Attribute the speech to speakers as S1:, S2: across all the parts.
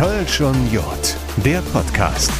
S1: Kölsch und Jod, der Podcast.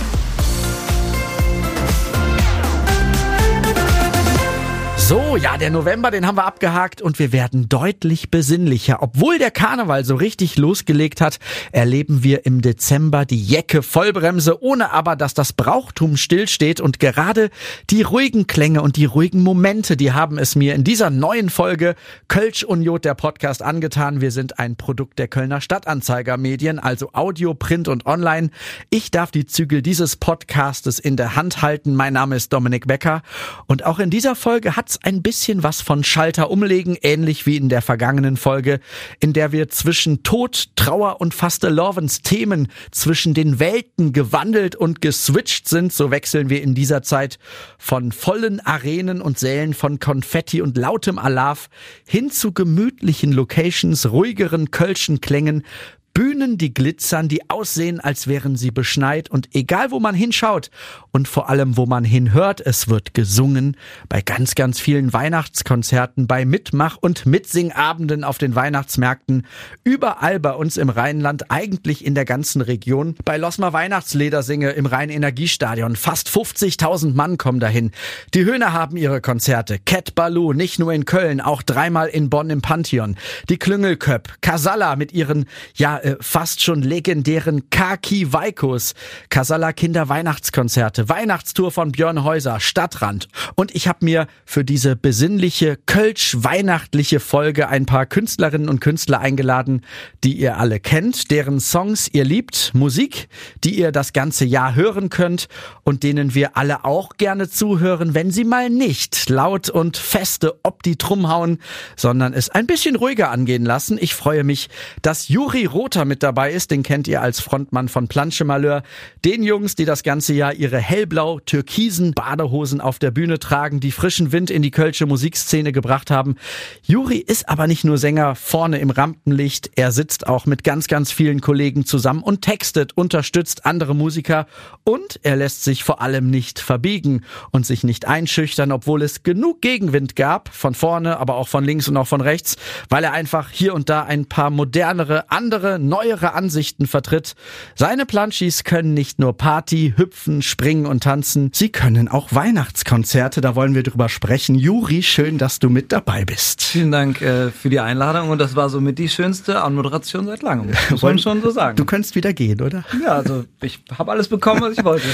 S2: So, ja, der November, den haben wir abgehakt und wir werden deutlich besinnlicher. Obwohl der Karneval so richtig losgelegt hat, erleben wir im Dezember die Jecke Vollbremse, ohne aber, dass das Brauchtum stillsteht und gerade die ruhigen Klänge und die ruhigen Momente, die haben es mir in dieser neuen Folge Kölsch und Jod, der Podcast angetan. Wir sind ein Produkt der Kölner Stadtanzeiger Medien, also Audio, Print und Online. Ich darf die Zügel dieses Podcastes in der Hand halten. Mein Name ist Dominik Becker und auch in dieser Folge hat's ein bisschen was von Schalter umlegen, ähnlich wie in der vergangenen Folge, in der wir zwischen Tod, Trauer und Fastelovens Themen zwischen den Welten gewandelt und geswitcht sind. So wechseln wir in dieser Zeit von vollen Arenen und Sälen von Konfetti und lautem Alarv hin zu gemütlichen Locations, ruhigeren Kölschen Klängen, Bühnen, die glitzern, die aussehen, als wären sie beschneit. Und egal wo man hinschaut und vor allem wo man hinhört, es wird gesungen bei ganz, ganz vielen Weihnachtskonzerten, bei Mitmach- und Mitsingabenden auf den Weihnachtsmärkten, überall bei uns im Rheinland, eigentlich in der ganzen Region, bei Losmer Weihnachtsledersinge im Rhein-Energiestadion, fast 50.000 Mann kommen dahin. Die Höhner haben ihre Konzerte, Cat Baloo, nicht nur in Köln, auch dreimal in Bonn im Pantheon, die Klüngelköp, Casalla mit ihren, ja, äh, fast schon legendären Kaki Vaikos, Casala Kinder Weihnachtskonzerte, Weihnachtstour von Björn Häuser, Stadtrand. Und ich habe mir für diese besinnliche Kölsch-weihnachtliche Folge ein paar Künstlerinnen und Künstler eingeladen, die ihr alle kennt, deren Songs ihr liebt, Musik, die ihr das ganze Jahr hören könnt und denen wir alle auch gerne zuhören, wenn sie mal nicht laut und feste ob die Drum hauen, sondern es ein bisschen ruhiger angehen lassen. Ich freue mich, dass Juri Roth Lothar mit dabei ist. Den kennt ihr als Frontmann von Planche Malheur. Den Jungs, die das ganze Jahr ihre hellblau-türkisen Badehosen auf der Bühne tragen, die frischen Wind in die kölsche Musikszene gebracht haben. Juri ist aber nicht nur Sänger vorne im Rampenlicht. Er sitzt auch mit ganz, ganz vielen Kollegen zusammen und textet, unterstützt andere Musiker und er lässt sich vor allem nicht verbiegen und sich nicht einschüchtern, obwohl es genug Gegenwind gab, von vorne, aber auch von links und auch von rechts, weil er einfach hier und da ein paar modernere, andere, neuere Ansichten vertritt. Seine Planschis können nicht nur Party, hüpfen, springen und tanzen, sie können auch Weihnachtskonzerte, da wollen wir drüber sprechen. Juri, schön, dass du mit dabei bist.
S3: Vielen Dank äh, für die Einladung und das war somit die schönste Anmoderation seit langem, muss man schon so sagen.
S2: Du könntest wieder gehen, oder?
S3: Ja, also ich habe alles bekommen, was ich wollte.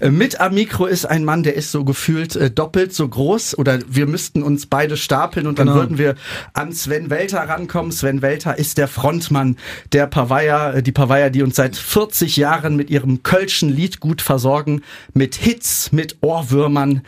S2: Äh, mit am Mikro ist ein Mann, der ist so gefühlt äh, doppelt so groß oder wir müssten uns beide stapeln und dann genau. würden wir an Sven Welter rankommen. Sven Welter ist der Frontmann der Pavaya, äh, die Pavaya, die uns seit 40 Jahren mit ihrem Kölschen Liedgut versorgen, mit Hits, mit Ohrwürmern.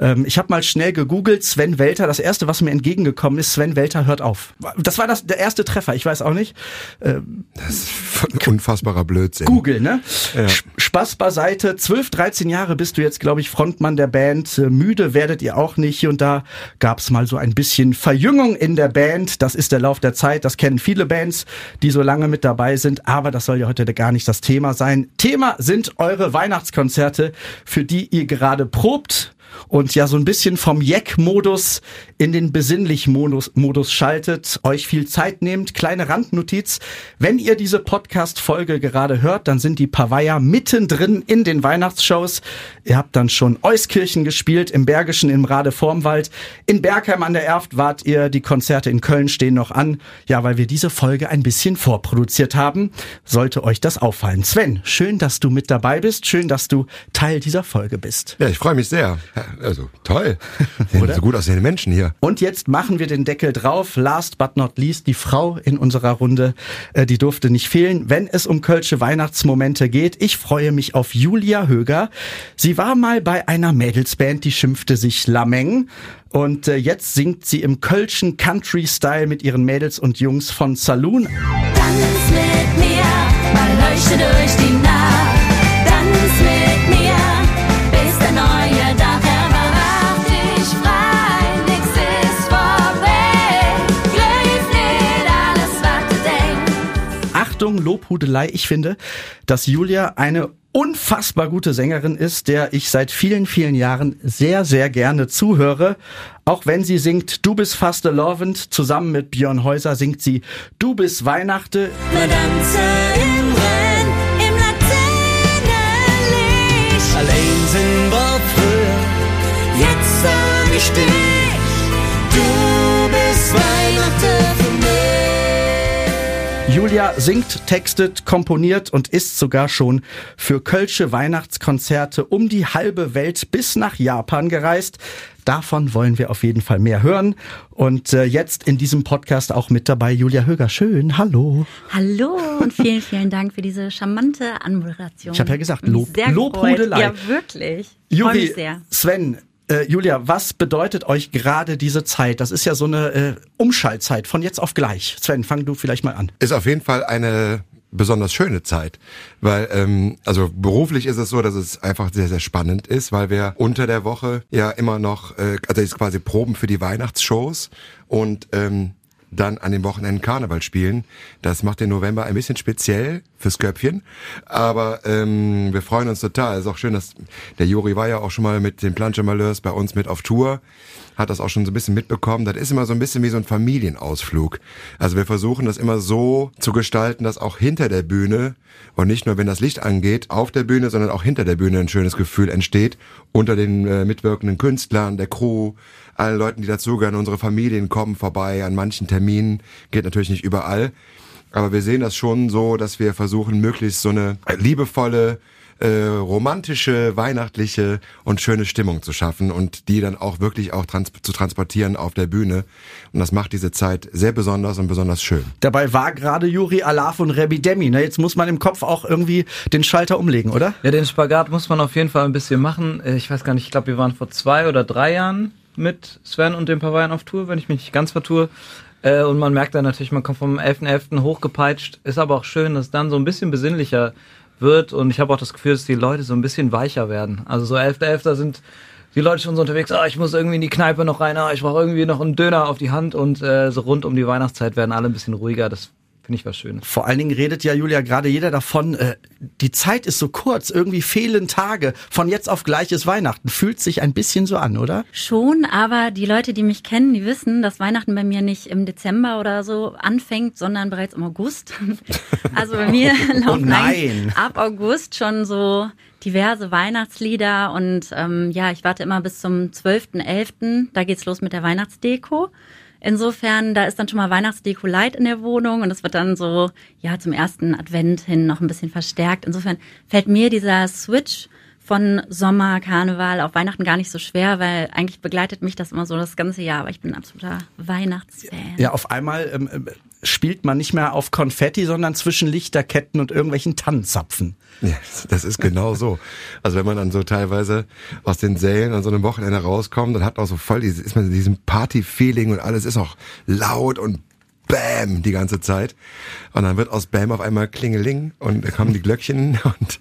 S2: Ähm, ich habe mal schnell gegoogelt, Sven Welter. Das erste, was mir entgegengekommen ist, Sven Welter hört auf. Das war das, der erste Treffer, ich weiß auch nicht.
S4: Ähm, das ist unfassbarer Blödsinn.
S2: Google, ne? Ja. Spaß beiseite. 12, 13 Jahre bist du jetzt, glaube ich, Frontmann der Band. Äh, müde werdet ihr auch nicht. Hier und da gab's mal so ein bisschen Verjüngung in der Band. Das ist der Lauf der Zeit. Das kennen viele Bands, die so lange mit dabei sind. Aber das soll ja heute gar nicht das Thema sein. Thema sind eure Weihnachtskonzerte, für die ihr gerade probt und ja so ein bisschen vom Jeck-Modus in den Besinnlich-Modus Modus schaltet, euch viel Zeit nehmt. Kleine Randnotiz, wenn ihr diese Podcast-Folge gerade hört, dann sind die Pavaya mittendrin in den Weihnachtsshows. Ihr habt dann schon Euskirchen gespielt, im Bergischen, im Rade vorm Wald. In Bergheim an der Erft wart ihr, die Konzerte in Köln stehen noch an. Ja, weil wir diese Folge ein bisschen vorproduziert haben, sollte euch das auffallen. Sven, schön, dass du mit dabei bist. Schön, dass du Teil dieser Folge bist.
S4: Ja, ich freue mich sehr. Also toll. Oder? So gut aussehende Menschen hier.
S2: Und jetzt machen wir den Deckel drauf. Last but not least, die Frau in unserer Runde, äh, die durfte nicht fehlen, wenn es um Kölsche Weihnachtsmomente geht. Ich freue mich auf Julia Höger. Sie war mal bei einer Mädelsband, die schimpfte sich Lameng. Und äh, jetzt singt sie im Kölschen Country-Style mit ihren Mädels und Jungs von Saloon.
S5: Tanz mit mir, mal leuchte durch die Nacht.
S2: Lobhudelei. Ich finde, dass Julia eine unfassbar gute Sängerin ist, der ich seit vielen, vielen Jahren sehr, sehr gerne zuhöre. Auch wenn sie singt Du bist fast lovend, zusammen mit Björn Häuser singt sie Du bist Weihnachte.
S5: Allein
S6: sind wir früher, jetzt sag ich dir.
S2: Julia singt, textet, komponiert und ist sogar schon für Kölsche Weihnachtskonzerte um die halbe Welt bis nach Japan gereist. Davon wollen wir auf jeden Fall mehr hören. Und äh, jetzt in diesem Podcast auch mit dabei Julia Höger. Schön, hallo.
S7: Hallo und vielen, vielen Dank für diese charmante Anmoderation.
S2: Ich habe ja gesagt, Lob, Lobhudelei.
S7: Ja, wirklich.
S2: Juri. Sven, äh, Julia, was bedeutet euch gerade diese Zeit? Das ist ja so eine äh, Umschaltzeit von jetzt auf gleich. Sven, fang du vielleicht mal an.
S4: Ist auf jeden Fall eine besonders schöne Zeit, weil ähm, also beruflich ist es so, dass es einfach sehr sehr spannend ist, weil wir unter der Woche ja immer noch äh, also jetzt quasi proben für die Weihnachtsshows und ähm, dann an den Wochenenden Karneval spielen. Das macht den November ein bisschen speziell fürs Köpfchen, aber ähm, wir freuen uns total. Es ist auch schön, dass der Juri war ja auch schon mal mit den Planche Malheurs bei uns mit auf Tour, hat das auch schon so ein bisschen mitbekommen. Das ist immer so ein bisschen wie so ein Familienausflug. Also wir versuchen das immer so zu gestalten, dass auch hinter der Bühne und nicht nur wenn das Licht angeht auf der Bühne, sondern auch hinter der Bühne ein schönes Gefühl entsteht unter den äh, mitwirkenden Künstlern, der Crew, allen Leuten, die dazugehören. Unsere Familien kommen vorbei an manchen Terminen, geht natürlich nicht überall. Aber wir sehen das schon so, dass wir versuchen, möglichst so eine liebevolle, äh, romantische, weihnachtliche und schöne Stimmung zu schaffen und die dann auch wirklich auch trans zu transportieren auf der Bühne. Und das macht diese Zeit sehr besonders und besonders schön.
S2: Dabei war gerade Juri Alaf und Rebi Demi. Ne? Jetzt muss man im Kopf auch irgendwie den Schalter umlegen, oder?
S3: Ja, den Spagat muss man auf jeden Fall ein bisschen machen. Äh, Ich weiß gar nicht, ich glaube, wir waren vor zwei oder drei Jahren mit Sven und den Pavayern auf Tour, wenn ich mich nicht ganz vertue. Äh, Und man merkt dann natürlich, man kommt vom 11.11. hochgepeitscht. Ist aber auch schön, dass dann so ein bisschen besinnlicher wird. Und ich habe auch das Gefühl, dass die Leute so ein bisschen weicher werden. Also so 11.11. sind die Leute schon so unterwegs, ah, ich muss irgendwie in die Kneipe noch rein, ah, ich brauche irgendwie noch einen Döner auf die Hand. Und äh, so rund um die Weihnachtszeit werden alle ein bisschen ruhiger. Das finde ich was Schönes.
S2: Vor allen Dingen redet ja Julia gerade jeder davon, äh, die Zeit ist so kurz, irgendwie fehlen Tage. Von jetzt auf gleich ist Weihnachten. Fühlt sich ein bisschen so an, oder?
S7: Schon, aber die Leute, die mich kennen, die wissen, dass Weihnachten bei mir nicht im Dezember oder so anfängt, sondern bereits im August. Also bei mir laufen
S2: nein.
S7: eigentlich ab August schon so diverse Weihnachtslieder und ähm, ja, ich warte immer bis zum 12.11. Da geht's los mit der Weihnachtsdeko. Insofern, da ist dann schon mal Weihnachtsdeko light in der Wohnung und das wird dann so, ja, zum ersten Advent hin noch ein bisschen verstärkt. Insofern fällt mir dieser Switch von Sommer, Karneval auf Weihnachten gar nicht so schwer, weil eigentlich begleitet mich das immer so das ganze Jahr, aber ich bin ein absoluter Weihnachtsfan.
S2: Ja, auf einmal ähm, äh, spielt man nicht mehr auf Konfetti, sondern zwischen Lichterketten und irgendwelchen Tannenzapfen.
S4: Ja, das ist genau so. Also wenn man dann so teilweise aus den Sälen an so einem Wochenende rauskommt, dann hat man auch so voll diese, ist man in diesem Party-Feeling und alles ist auch laut und Bam die ganze Zeit. Und dann wird aus Bam auf einmal Klingeling und da kommen die Glöckchen und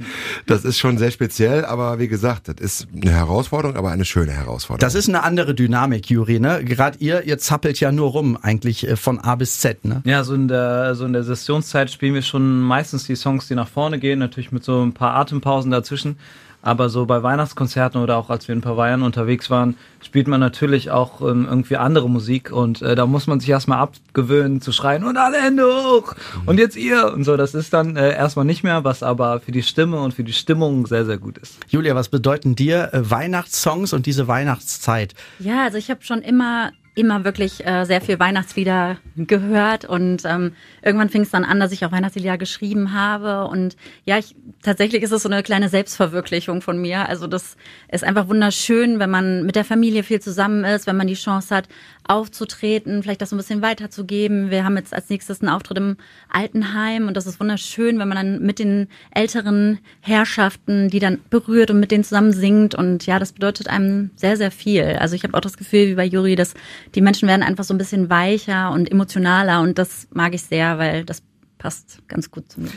S4: das ist schon sehr speziell, aber wie gesagt, das ist eine Herausforderung, aber eine schöne Herausforderung.
S2: Das ist eine andere Dynamik, Juri, ne? Gerade ihr, ihr zappelt ja nur rum, eigentlich äh, von A bis Z, ne?
S3: Ja, so in der, so in der Sessionszeit spielen wir schon meistens die Songs, die nach vorne gehen, natürlich mit so ein paar Atempausen dazwischen. Aber so bei Weihnachtskonzerten oder auch als wir in Pavayern unterwegs waren, spielt man natürlich auch ähm, irgendwie andere Musik und äh, da muss man sich erstmal abgewöhnen zu schreien und alle Hände hoch und jetzt ihr und so. Das ist dann äh, erstmal nicht mehr, was aber für die Stimme und für die Stimmung sehr, sehr gut ist.
S2: Julia, was bedeuten dir äh, Weihnachtssongs und diese Weihnachtszeit?
S7: Ja, also ich habe schon immer immer wirklich äh, sehr viel Weihnachtslieder gehört und ähm, irgendwann fing es dann an, dass ich auch Weihnachtslieder geschrieben habe und ja, ich tatsächlich ist es so eine kleine Selbstverwirklichung von mir. Also das ist einfach wunderschön, wenn man mit der Familie viel zusammen ist, wenn man die Chance hat, aufzutreten, vielleicht das so ein bisschen weiterzugeben. Wir haben jetzt als nächstes einen Auftritt im Altenheim und das ist wunderschön, wenn man dann mit den älteren Herrschaften, die dann berührt und mit denen zusammen singt und ja, das bedeutet einem sehr, sehr viel. Also ich habe auch das Gefühl, wie bei Juri, dass die Menschen werden einfach so ein bisschen weicher und emotionaler und das mag ich sehr, weil das passt ganz gut zu mir.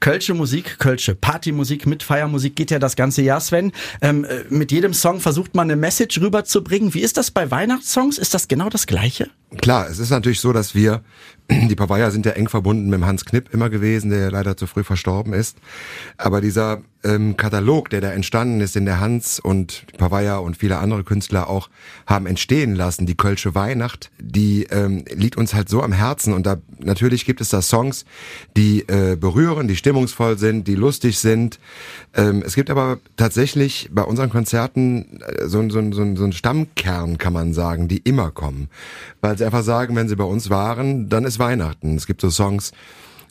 S2: Kölsche Musik, Kölsche Partymusik mit Feiermusik geht ja das ganze Jahr, Sven. Ähm, äh, mit jedem Song versucht man eine Message rüberzubringen. Wie ist das bei Weihnachtssongs? Ist das genau das Gleiche?
S4: klar, es ist natürlich so, dass wir, die Pavaya sind ja eng verbunden mit dem Hans Knipp immer gewesen, der leider zu früh verstorben ist. Aber dieser ähm, Katalog, der da entstanden ist, den der Hans und Pavaya und viele andere Künstler auch haben entstehen lassen, die Kölsche Weihnacht, die ähm, liegt uns halt so am Herzen. Und da natürlich gibt es da Songs, die äh, berühren, die stimmungsvoll sind, die lustig sind. Ähm, es gibt aber tatsächlich bei unseren Konzerten äh, so, so, so, so einen Stammkern, kann man sagen, die immer kommen. Weil sie einfach sagen, wenn sie bei uns waren, dann ist Weihnachten. Es gibt so Songs,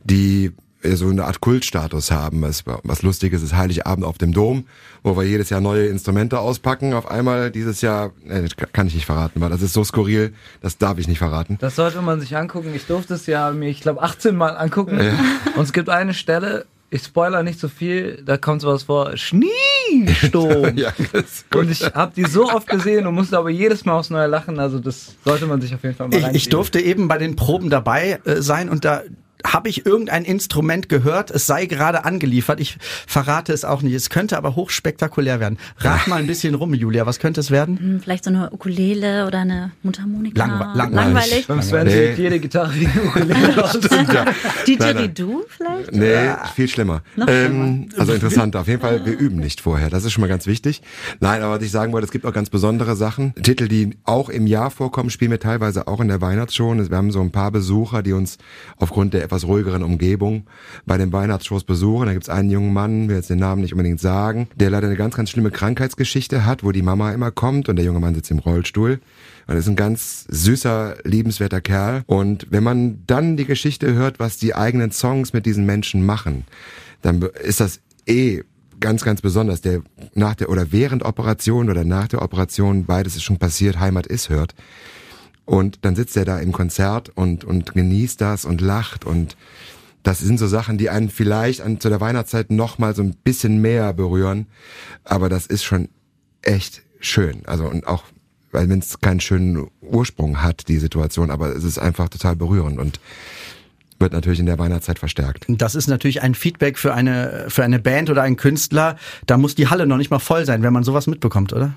S4: die äh, so eine Art Kultstatus haben. Was, was Lustiges ist Heiligabend auf dem Dom, wo wir jedes Jahr neue Instrumente auspacken. Auf einmal dieses Jahr, äh, das kann ich nicht verraten, weil das ist so skurril, das darf ich nicht verraten.
S3: Das sollte man sich angucken. Ich durfte es ja mir, ich glaube, 18 Mal angucken.
S4: Ja.
S3: Und es gibt eine Stelle, ich spoiler nicht so viel, da kommt sowas vor, Schneesturm.
S4: Ja.
S3: Und ich habe die so oft gesehen und musste aber jedes Mal aufs Neue lachen. Also das sollte man sich auf jeden Fall mal
S2: Ich, ich durfte eben bei den Proben dabei äh, sein und da habe ich irgendein Instrument gehört, es sei gerade angeliefert. Ich verrate es auch nicht. Es könnte aber hochspektakulär werden. Rat mal ein bisschen rum, Julia. Was könnte es werden?
S7: Hm, Vielleicht so eine Ukulele oder eine Mundharmonika.
S2: Langwe- langweilig.
S3: Beim Sven
S4: Nee.
S3: sieht jede Gitarre wie eine Ukulele aus.
S4: Ja. Nein,
S7: Didgeridoo vielleicht?
S4: Nee, viel schlimmer.
S7: Noch
S4: Ähm, also interessant, auf jeden Fall, wir üben nicht vorher. Das ist schon mal ganz wichtig. Nein, aber was ich sagen wollte, es gibt auch ganz besondere Sachen. Titel, die auch im Jahr vorkommen, spielen wir teilweise auch in der Weihnachtsshow. Wir haben so ein paar Besucher, die uns aufgrund der etwas ruhigeren Umgebung bei den Weihnachtsshows besuchen. Da gibt es einen jungen Mann, will jetzt den Namen nicht unbedingt sagen, der leider eine ganz, ganz schlimme Krankheitsgeschichte hat, wo die Mama immer kommt und der junge Mann sitzt im Rollstuhl. Und ist ein ganz süßer, liebenswerter Kerl. Und wenn man dann die Geschichte hört, was die eigenen Songs mit diesen Menschen machen, dann ist das eh ganz, ganz besonders, der nach der oder während Operation oder nach der Operation, beides ist schon passiert, Heimat ist hört. Und dann sitzt er da im Konzert und, und genießt das und lacht und das sind so Sachen, die einen vielleicht an, zu der Weihnachtszeit noch mal so ein bisschen mehr berühren. Aber das ist schon echt schön. Also und auch, weil wenn es keinen schönen Ursprung hat, die Situation, aber es ist einfach total berührend und wird natürlich in der Weihnachtszeit verstärkt.
S2: Das ist natürlich ein Feedback für eine, für eine Band oder einen Künstler. Da muss die Halle noch nicht mal voll sein, wenn man sowas mitbekommt, oder?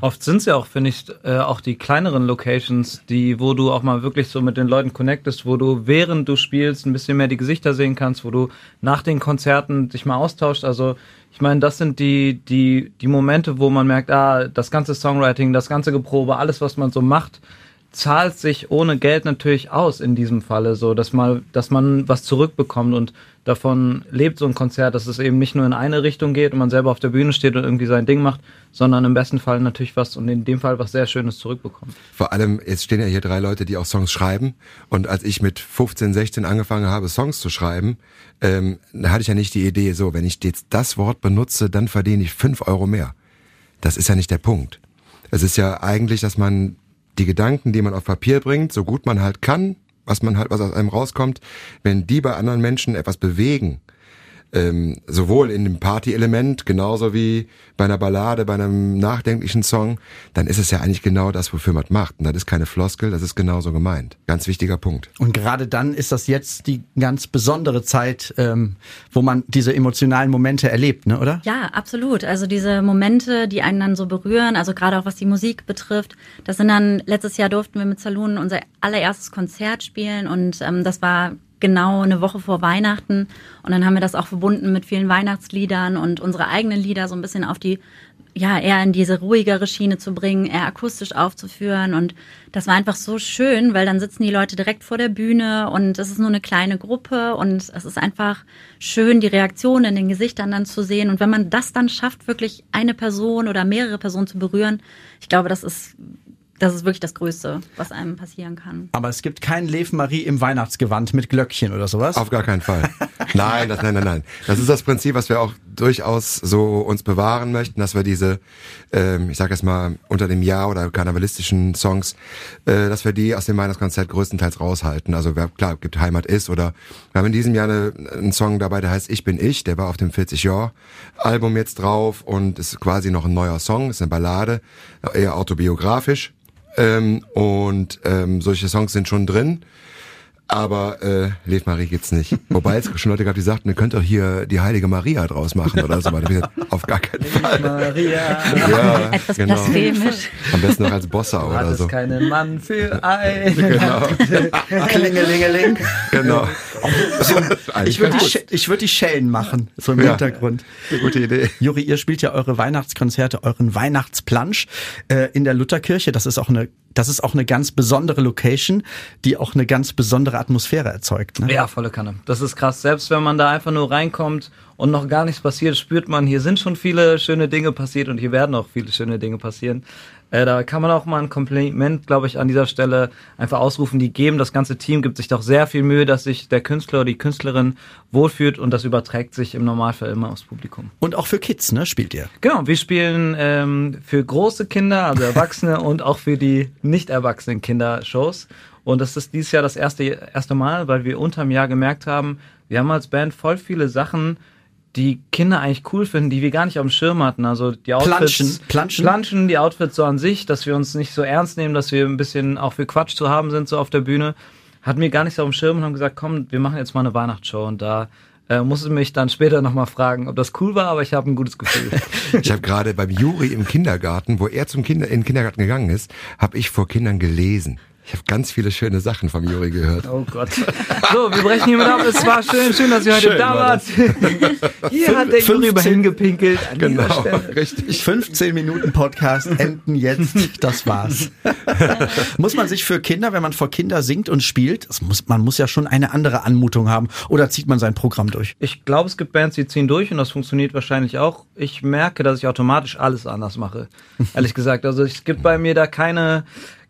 S3: Oft sind es ja auch, finde ich, äh, auch die kleineren Locations, die, wo du auch mal wirklich so mit den Leuten connectest, wo du während du spielst ein bisschen mehr die Gesichter sehen kannst, wo du nach den Konzerten dich mal austauscht. Also ich meine, das sind die, die, die Momente, wo man merkt, ah, das ganze Songwriting, das ganze Geprobe, alles, was man so macht, zahlt sich ohne Geld natürlich aus in diesem Falle, so dass mal, dass man was zurückbekommt und davon lebt so ein Konzert, dass es eben nicht nur in eine Richtung geht und man selber auf der Bühne steht und irgendwie sein Ding macht, sondern im besten Fall natürlich was und in dem Fall was sehr Schönes zurückbekommt.
S4: Vor allem, jetzt stehen ja hier drei Leute, die auch Songs schreiben. Und als ich mit 15, 16 angefangen habe, Songs zu schreiben, ähm, da hatte ich ja nicht die Idee, so, wenn ich jetzt das Wort benutze, dann verdiene ich fünf Euro mehr. Das ist ja nicht der Punkt. Es ist ja eigentlich, dass man die Gedanken, die man auf Papier bringt, so gut man halt kann, was man halt, was aus einem rauskommt, wenn die bei anderen Menschen etwas bewegen, ähm, sowohl in dem Party-Element, genauso wie bei einer Ballade, bei einem nachdenklichen Song, dann ist es ja eigentlich genau das, wofür man es macht. Und das ist keine Floskel, das ist genauso gemeint. Ganz wichtiger Punkt.
S2: Und gerade dann ist das jetzt die ganz besondere Zeit, ähm, wo man diese emotionalen Momente erlebt, ne, oder?
S7: Ja, absolut. Also diese Momente, die einen dann so berühren, also gerade auch was die Musik betrifft, das sind dann, letztes Jahr durften wir mit Saloon unser allererstes Konzert spielen und ähm, das war genau eine Woche vor Weihnachten und dann haben wir das auch verbunden mit vielen Weihnachtsliedern und unsere eigenen Lieder so ein bisschen auf die ja, eher in diese ruhigere Schiene zu bringen, eher akustisch aufzuführen. Und das war einfach so schön, weil dann sitzen die Leute direkt vor der Bühne und es ist nur eine kleine Gruppe und es ist einfach schön, die Reaktionen in den Gesichtern dann zu sehen. Und wenn man das dann schafft, wirklich eine Person oder mehrere Personen zu berühren, ich glaube, das ist, das ist wirklich das Größte, was einem passieren kann.
S2: Aber es gibt kein Lev Marie im Weihnachtsgewand mit Glöckchen oder sowas.
S4: Auf gar keinen Fall. Nein, das, nein, nein, nein. Das ist das Prinzip, was wir auch durchaus so uns bewahren möchten, dass wir diese, ähm, ich sag jetzt mal, unter dem Jahr oder karnevalistischen Songs, äh, dass wir die aus dem Weihnachtskonzert größtenteils raushalten. Also wer, klar, gibt Heimat ist oder wir haben in diesem Jahr eine, einen Song dabei, der heißt Ich bin ich, der war auf dem 40 Jahr Album jetzt drauf und ist quasi noch ein neuer Song, ist eine Ballade, eher autobiografisch. Ähm, und ähm, solche Songs sind schon drin. Aber äh, Lev Marie gibt's nicht. Wobei es schon Leute gab, die sagten, ihr könnt doch hier die heilige Maria draus machen oder so. gesagt, Auf gar keinen Fall.
S3: Maria,
S4: Ja,
S7: Etwas
S4: genau.
S7: blasphemisch.
S4: Am besten noch als Bossa
S3: hat
S4: oder
S3: es
S4: so.
S3: keinen Mann für ein.
S4: Genau.
S2: Klingelingeling.
S4: genau.
S2: Ich würde die, würd die Schellen machen, so im
S4: Ja.
S2: Hintergrund.
S4: Gute Idee.
S2: Juri, ihr spielt ja eure Weihnachtskonzerte, euren Weihnachtsplansch äh, in der Lutherkirche. Das ist auch eine, das ist auch eine ganz besondere Location, die auch eine ganz besondere Atmosphäre erzeugt. Ne?
S3: Ja, volle Kanne. Das ist krass. Selbst wenn man da einfach nur reinkommt und noch gar nichts passiert, spürt man, hier sind schon viele schöne Dinge passiert und hier werden auch viele schöne Dinge passieren. Äh, da kann man auch mal ein Kompliment, glaube ich, an dieser Stelle einfach ausrufen. Die geben, das ganze Team gibt sich doch sehr viel Mühe, dass sich der Künstler oder die Künstlerin wohlfühlt und das überträgt sich im Normalfall immer aufs Publikum.
S2: Und auch für Kids, ne, spielt ihr.
S3: Genau, wir spielen ähm, für große Kinder, also Erwachsene und auch für die nicht erwachsenen Kinder Shows. Und das ist dieses Jahr das erste, erste Mal, weil wir unterm Jahr gemerkt haben, wir haben als Band voll viele Sachen, die Kinder eigentlich cool finden, die wir gar nicht auf dem Schirm hatten. Also die Outfits,
S2: Planschen, planschen.
S3: Planschen, die Outfits so an sich, dass wir uns nicht so ernst nehmen, dass wir ein bisschen auch für Quatsch zu haben sind so auf der Bühne, hatten wir gar nicht so auf dem Schirm und haben gesagt, komm, wir machen jetzt mal eine Weihnachtsshow und da äh, musste mich dann später nochmal fragen, ob das cool war, aber ich habe ein gutes Gefühl.
S4: Ich habe gerade beim Juri im Kindergarten, wo er zum Kinder in den Kindergarten gegangen ist, habe ich vor Kindern gelesen. Ich habe ganz viele schöne Sachen vom Juri gehört.
S3: Oh Gott. So, wir brechen hiermit ab. Es war schön, schön, dass ihr heute
S2: Schön
S3: da
S2: war
S3: wart. Hier hat der Juri über
S2: 15
S3: hingepinkelt. An dieser
S4: Genau,
S3: Stelle.
S4: richtig.
S2: 15 Minuten Podcast enden jetzt. Das war's. muss man sich für Kinder, wenn man vor Kinder singt und spielt, das muss, man muss ja schon eine andere Anmutung haben. Oder zieht man sein Programm durch?
S3: Ich glaube, es gibt Bands, die ziehen durch und das funktioniert wahrscheinlich auch. Ich merke, dass ich automatisch alles anders mache. Ehrlich gesagt. Also es gibt bei mir da keine,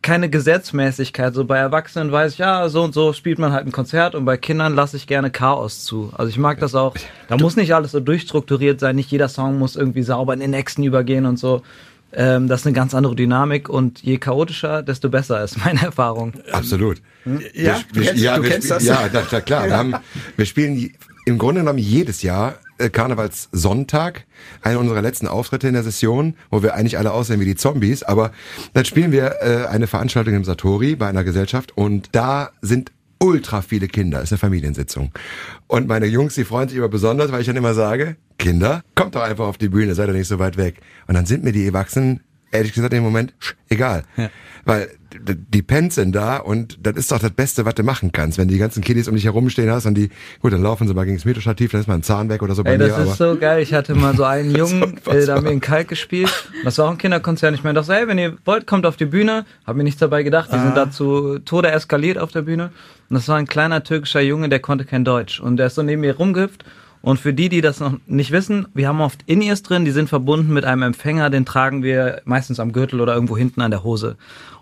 S3: keine Gesetzmäßigkeit. So bei Erwachsenen weiß ich, ja, so und so spielt man halt ein Konzert und bei Kindern lasse ich gerne Chaos zu. Also ich mag das auch. Da muss nicht alles so durchstrukturiert sein. Nicht jeder Song muss irgendwie sauber in den nächsten übergehen und so. Ähm, das ist eine ganz andere Dynamik und je chaotischer, desto besser ist meine Erfahrung.
S4: Absolut.
S2: Ja, du kennst- du
S4: wir
S2: kennst
S4: spielen-
S2: das?
S4: Ja, na, na klar. Wir, haben, wir spielen im Grunde genommen jedes Jahr äh, Karnevalssonntag, einer unserer letzten Auftritte in der Session, wo wir eigentlich alle aussehen wie die Zombies, aber dann spielen wir äh, eine Veranstaltung im Satori bei einer Gesellschaft und da sind ultra viele Kinder, ist eine Familiensitzung. Und meine Jungs, die freuen sich immer besonders, weil ich dann immer sage, Kinder, kommt doch einfach auf die Bühne, seid ihr nicht so weit weg. Und dann sind mir die Erwachsenen, ehrlich gesagt, im Moment egal. Weil d- die Pens sind da und das ist doch das Beste, was du machen kannst. Wenn die ganzen Kiddies um dich herumstehen hast und die, gut, dann laufen sie mal gegen das Metrostativ, dann ist mal ein Zahn weg oder so bei
S3: Ey,
S4: mir.
S3: das
S4: aber
S3: ist so geil. Ich hatte mal so einen Jungen, äh, da haben wir in Kalk gespielt. Das war auch ein Kinderkonzert. Ich meine, doch so, hey, wenn ihr wollt, kommt auf die Bühne. Hab mir nichts dabei gedacht. Die
S4: Ah.
S3: sind dazu Tode eskaliert auf der Bühne. Und das war ein kleiner türkischer Junge, der konnte kein Deutsch. Und der ist so neben mir rumgehüpft. Und für die, die das noch nicht wissen, wir haben oft In-Ears drin, die sind verbunden mit einem Empfänger, den tragen wir meistens am Gürtel oder irgendwo hinten an der Hose.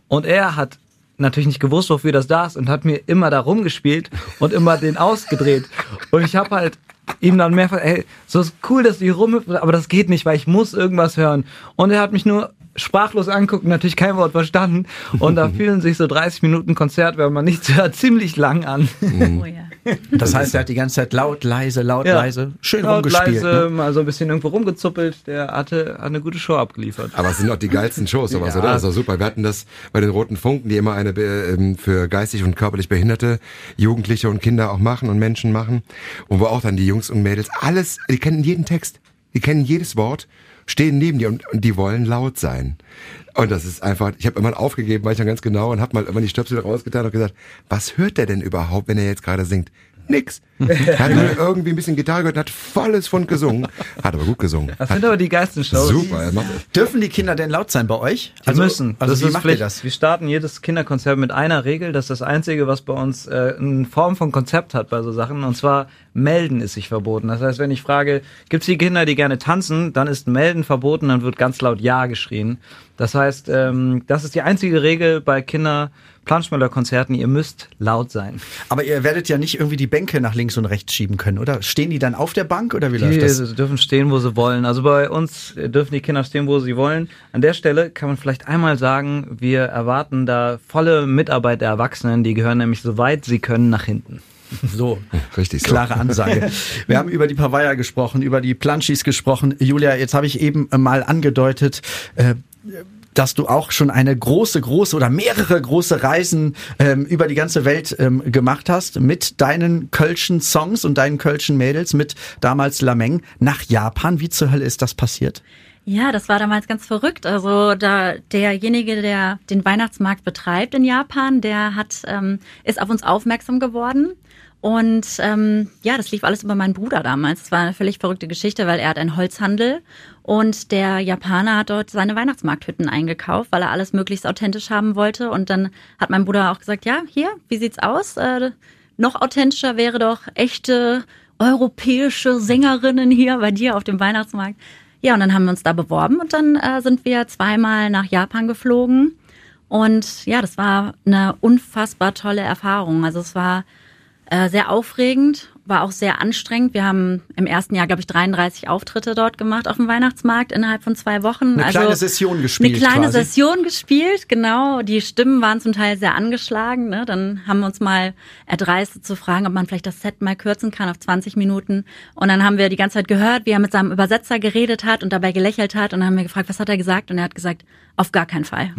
S3: Und er hat natürlich nicht gewusst, wofür das da ist und hat mir immer da rumgespielt und immer den ausgedreht. Und ich habe halt ihm dann mehrfach, ey, so ist cool, dass du hier rumhüpfst, aber das geht nicht, weil ich muss irgendwas hören. Und er hat mich nur sprachlos anguckt, natürlich kein Wort verstanden. Und da fühlen sich so 30 Minuten Konzert, wenn man nichts hört, ziemlich lang an.
S7: Oh ja.
S2: Das heißt, er hat die ganze Zeit laut, leise, laut,
S3: Ja.
S2: leise, schön
S3: Laut,
S2: rumgespielt.
S3: leise,
S2: Ne?
S3: mal so ein bisschen irgendwo rumgezuppelt. Der hatte, hat eine gute Show abgeliefert.
S4: Aber es sind doch die geilsten Shows, sowas,
S3: Ja.
S4: oder? Das ist doch super. Wir hatten das bei den Roten Funken, die immer eine äh, ähm, für geistig und körperlich behinderte Jugendliche und Kinder auch machen und Menschen machen. Und wo auch dann die Jungs und Mädels alles, die kennen jeden Text, die kennen jedes Wort, stehen neben dir und, und die wollen laut sein. Und das ist einfach, ich habe immer aufgegeben, weil ich dann ganz genau und habe mal immer die Stöpsel rausgetan und gesagt, was hört der denn überhaupt, wenn er jetzt gerade singt? Nix. Er hat nur irgendwie ein bisschen Gitarre gehört und hat volles Fund gesungen. Hat aber gut gesungen.
S3: Das
S4: Hat,
S3: sind aber die geilsten Shows.
S4: super. Er macht,
S2: Dürfen die Kinder denn laut sein bei euch?
S3: Die müssen.
S2: Also
S3: das
S2: wie
S3: ist
S2: macht
S3: Pflicht.
S2: ihr das?
S3: Wir starten jedes Kinderkonzert mit einer Regel. Das ist das Einzige, was bei uns äh, eine Form von Konzept hat bei so Sachen. Und zwar melden ist sich verboten. Das heißt, wenn ich frage, gibt es die Kinder, die gerne tanzen, dann ist melden verboten, dann wird ganz laut Ja geschrien. Das heißt, ähm, das ist die einzige Regel bei Kinder. Planschmöller-Konzerten, ihr müsst laut sein.
S2: Aber ihr werdet ja nicht irgendwie die Bänke nach links und rechts schieben können, oder? Stehen die dann auf der Bank oder wie läuft
S3: Die
S2: das?
S3: dürfen stehen, wo sie wollen. Also bei uns dürfen die Kinder stehen, wo sie wollen. An der Stelle kann man vielleicht einmal sagen, wir erwarten da volle Mitarbeit der Erwachsenen. Die gehören nämlich so weit sie können nach hinten.
S2: So.
S4: richtig so.
S2: Klare Ansage. Wir haben über die Pavaya gesprochen, über die Planschis gesprochen. Julia, jetzt habe ich eben mal angedeutet, äh, dass du auch schon eine große, große oder mehrere große Reisen ähm, über die ganze Welt ähm, gemacht hast mit deinen Kölschen Songs und deinen Kölschen Mädels, mit damals Lameng nach Japan. Wie zur Hölle ist das passiert?
S7: Ja, das war damals ganz verrückt. Also da derjenige, der den Weihnachtsmarkt betreibt in Japan, der hat ähm, ist auf uns aufmerksam geworden. Und ähm, ja, das lief alles über meinen Bruder damals. Es war eine völlig verrückte Geschichte, weil er hat einen Holzhandel und der Japaner hat dort seine Weihnachtsmarkthütten eingekauft, weil er alles möglichst authentisch haben wollte. Und dann hat mein Bruder auch gesagt, ja, hier, wie sieht's aus? Äh, noch authentischer wäre doch echte europäische Sängerinnen hier bei dir auf dem Weihnachtsmarkt. Ja, und dann haben wir uns da beworben und dann äh, sind wir zweimal nach Japan geflogen. Und ja, das war eine unfassbar tolle Erfahrung. Also es war äh, sehr aufregend, war auch sehr anstrengend. Wir haben im ersten Jahr, glaube ich, 33 Auftritte dort gemacht auf dem Weihnachtsmarkt innerhalb von zwei Wochen.
S2: Eine
S7: also
S2: kleine Session gespielt.
S7: Eine kleine
S2: quasi.
S7: Session gespielt, genau. Die Stimmen waren zum Teil sehr angeschlagen. Ne? Dann haben wir uns mal erdreistet zu fragen, ob man vielleicht das Set mal kürzen kann auf 20 Minuten. Und dann haben wir die ganze Zeit gehört, wie er mit seinem Übersetzer geredet hat und dabei gelächelt hat. Und dann haben wir gefragt, was hat er gesagt? Und er hat gesagt, auf gar keinen Fall.